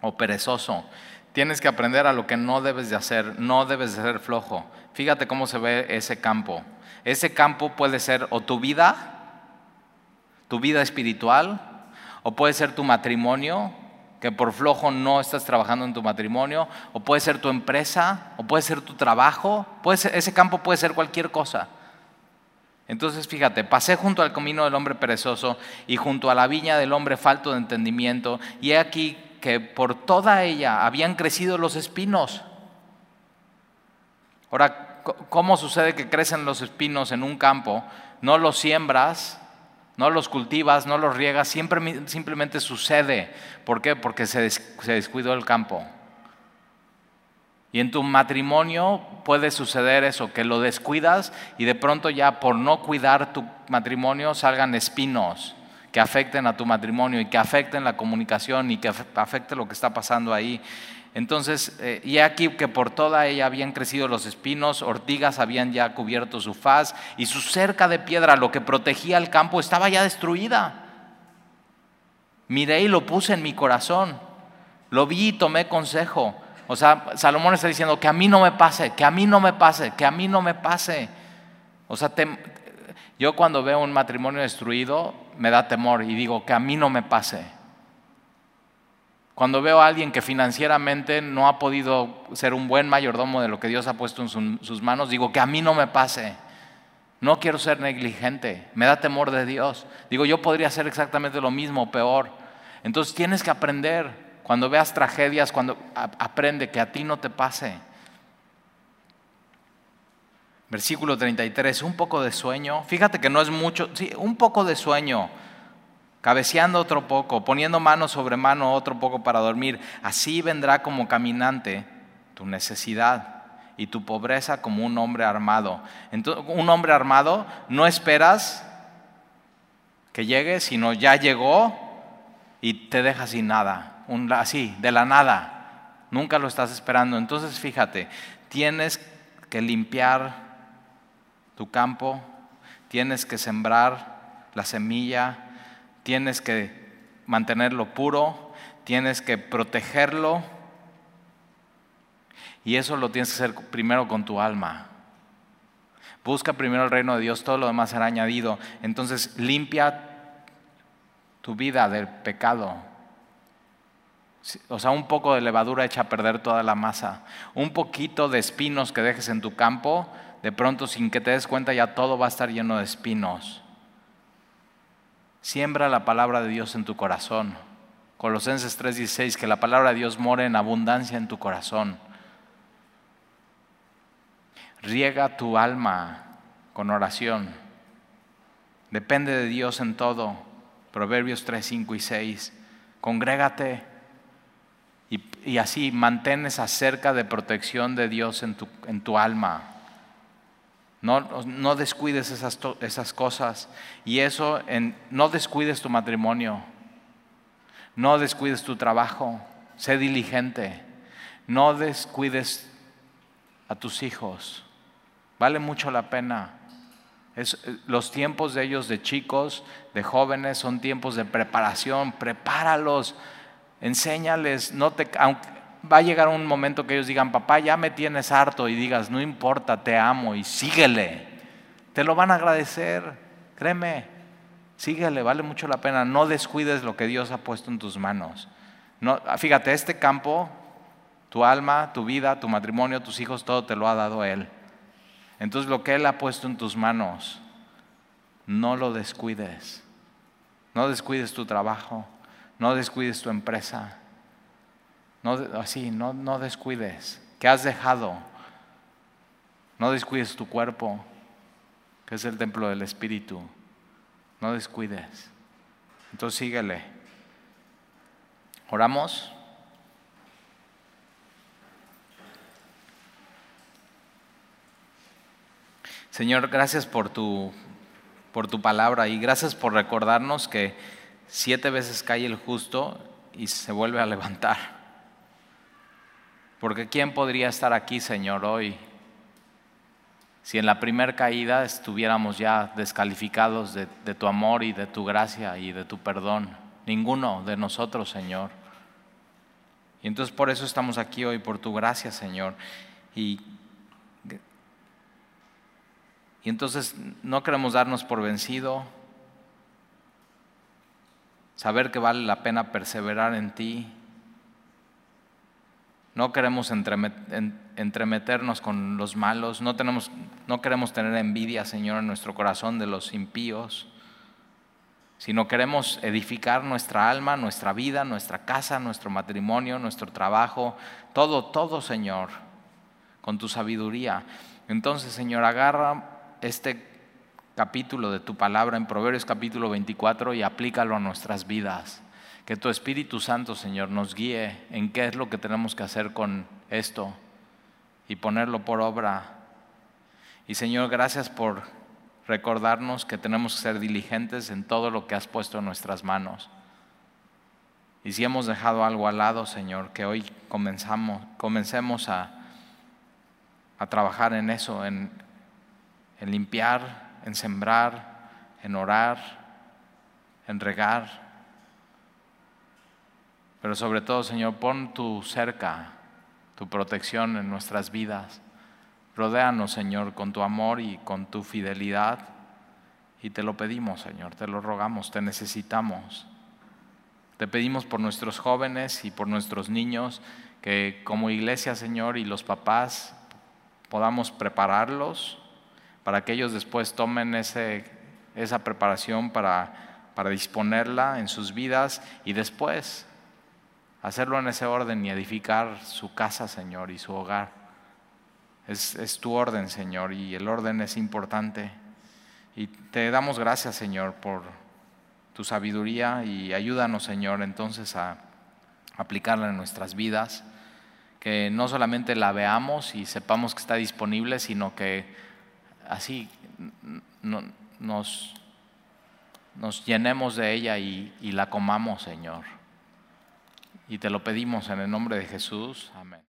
o perezoso. Tienes que aprender a lo que no debes de hacer, no debes de ser flojo. Fíjate cómo se ve ese campo. Ese campo puede ser o tu vida, tu vida espiritual, o puede ser tu matrimonio, que por flojo no estás trabajando en tu matrimonio, o puede ser tu empresa, o puede ser tu trabajo, ese campo puede ser cualquier cosa. Entonces fíjate, pasé junto al camino del hombre perezoso y junto a la viña del hombre falto de entendimiento, y he aquí que por toda ella habían crecido los espinos. Ahora, ¿Cómo sucede que crecen los espinos en un campo? No los siembras, no los cultivas, no los riegas, siempre, simplemente sucede. ¿Por qué? Porque se, se descuidó el campo. Y en tu matrimonio puede suceder eso, que lo descuidas y de pronto ya por no cuidar tu matrimonio salgan espinos que afecten a tu matrimonio y que afecten la comunicación y que afecte lo que está pasando ahí. Entonces, eh, y aquí que por toda ella habían crecido los espinos, ortigas habían ya cubierto su faz y su cerca de piedra, lo que protegía el campo, estaba ya destruida. Miré y lo puse en mi corazón, lo vi y tomé consejo. O sea, Salomón está diciendo que a mí no me pase, que a mí no me pase, que a mí no me pase. O sea, yo cuando veo un matrimonio destruido me da temor y digo que a mí no me pase. Cuando veo a alguien que financieramente no ha podido ser un buen mayordomo de lo que Dios ha puesto en sus manos, digo que a mí no me pase. No quiero ser negligente, me da temor de Dios. Digo, yo podría hacer exactamente lo mismo, peor. Entonces tienes que aprender. Cuando veas tragedias, cuando aprende que a ti no te pase. Versículo 33, un poco de sueño. Fíjate que no es mucho, sí, un poco de sueño cabeceando otro poco, poniendo mano sobre mano otro poco para dormir. Así vendrá como caminante tu necesidad y tu pobreza como un hombre armado. Entonces, un hombre armado no esperas que llegue, sino ya llegó y te deja sin nada, así, de la nada. Nunca lo estás esperando. Entonces, fíjate, tienes que limpiar tu campo, tienes que sembrar la semilla, tienes que mantenerlo puro, tienes que protegerlo y eso lo tienes que hacer primero con tu alma. Busca primero el reino de Dios, todo lo demás será añadido. Entonces limpia tu vida del pecado. O sea, un poco de levadura echa a perder toda la masa. Un poquito de espinos que dejes en tu campo, de pronto sin que te des cuenta ya todo va a estar lleno de espinos. Siembra la palabra de Dios en tu corazón. Colosenses 3:16, que la palabra de Dios more en abundancia en tu corazón. Riega tu alma con oración. Depende de Dios en todo. Proverbios 3, 5 y 6. Congrégate y, y así mantén esa cerca de protección de Dios en tu, en tu alma. No, descuides esas, esas, cosas. Y eso, en, no descuides tu matrimonio. No descuides tu trabajo. Sé diligente. No descuides a tus hijos. Vale mucho la pena. los tiempos de ellos, de chicos, de jóvenes, son tiempos de preparación. Prepáralos. Enséñales. No te, aunque, va a llegar un momento que ellos digan, papá, ya me tienes harto y digas, no importa, te amo y síguele. Te lo van a agradecer, créeme, síguele, vale mucho la pena. No descuides lo que Dios ha puesto en tus manos. No, fíjate, este campo, tu alma, tu vida, tu matrimonio, tus hijos, todo te lo ha dado Él. Entonces lo que Él ha puesto en tus manos, no lo descuides. No descuides tu trabajo, no descuides tu empresa, no, así, no, no descuides. ¿Qué has dejado? No descuides tu cuerpo, que es el templo del Espíritu. No descuides. Entonces síguele. Oramos. Señor, gracias por tu, por tu palabra y gracias por recordarnos que siete veces cae el justo y se vuelve a levantar. Porque ¿quién podría estar aquí, Señor, hoy? Si en la primera caída estuviéramos ya descalificados de, tu amor y de tu gracia y de tu perdón. Ninguno de nosotros, Señor. Y entonces por eso estamos aquí hoy, por tu gracia, Señor. Y, y entonces no queremos darnos por vencido, saber que vale la pena perseverar en ti, no queremos entremeternos con los malos, no, tenemos, no queremos tener envidia, Señor, en nuestro corazón de los impíos, sino queremos edificar nuestra alma, nuestra vida, nuestra casa, nuestro matrimonio, nuestro trabajo, todo, todo, Señor, con tu sabiduría. Entonces, Señor, agarra este capítulo de tu palabra en Proverbios capítulo 24 y aplícalo a nuestras vidas. Que tu Espíritu Santo, Señor, nos guíe en qué es lo que tenemos que hacer con esto y ponerlo por obra. Y Señor, gracias por recordarnos que tenemos que ser diligentes en todo lo que has puesto en nuestras manos. Y si hemos dejado algo al lado, Señor, que hoy comenzamos, comencemos a, a trabajar en eso, en, en limpiar, en sembrar, en orar, en regar. Pero sobre todo, Señor, pon tu cerca, tu protección en nuestras vidas. Rodéanos, Señor, con tu amor y con tu fidelidad. Y te lo pedimos, Señor, te lo rogamos, te necesitamos. Te pedimos por nuestros jóvenes y por nuestros niños que como iglesia, Señor, y los papás podamos prepararlos para que ellos después tomen ese, esa preparación para, para disponerla en sus vidas y después hacerlo en ese orden y edificar su casa, Señor, y su hogar. Es, tu orden, Señor, y el orden es importante. Y te damos gracias, Señor, por tu sabiduría y ayúdanos, Señor, entonces a aplicarla en nuestras vidas, que no solamente la veamos y sepamos que está disponible, sino que así nos, nos llenemos de ella y la comamos, Señor. Y te lo pedimos en el nombre de Jesús. Amén.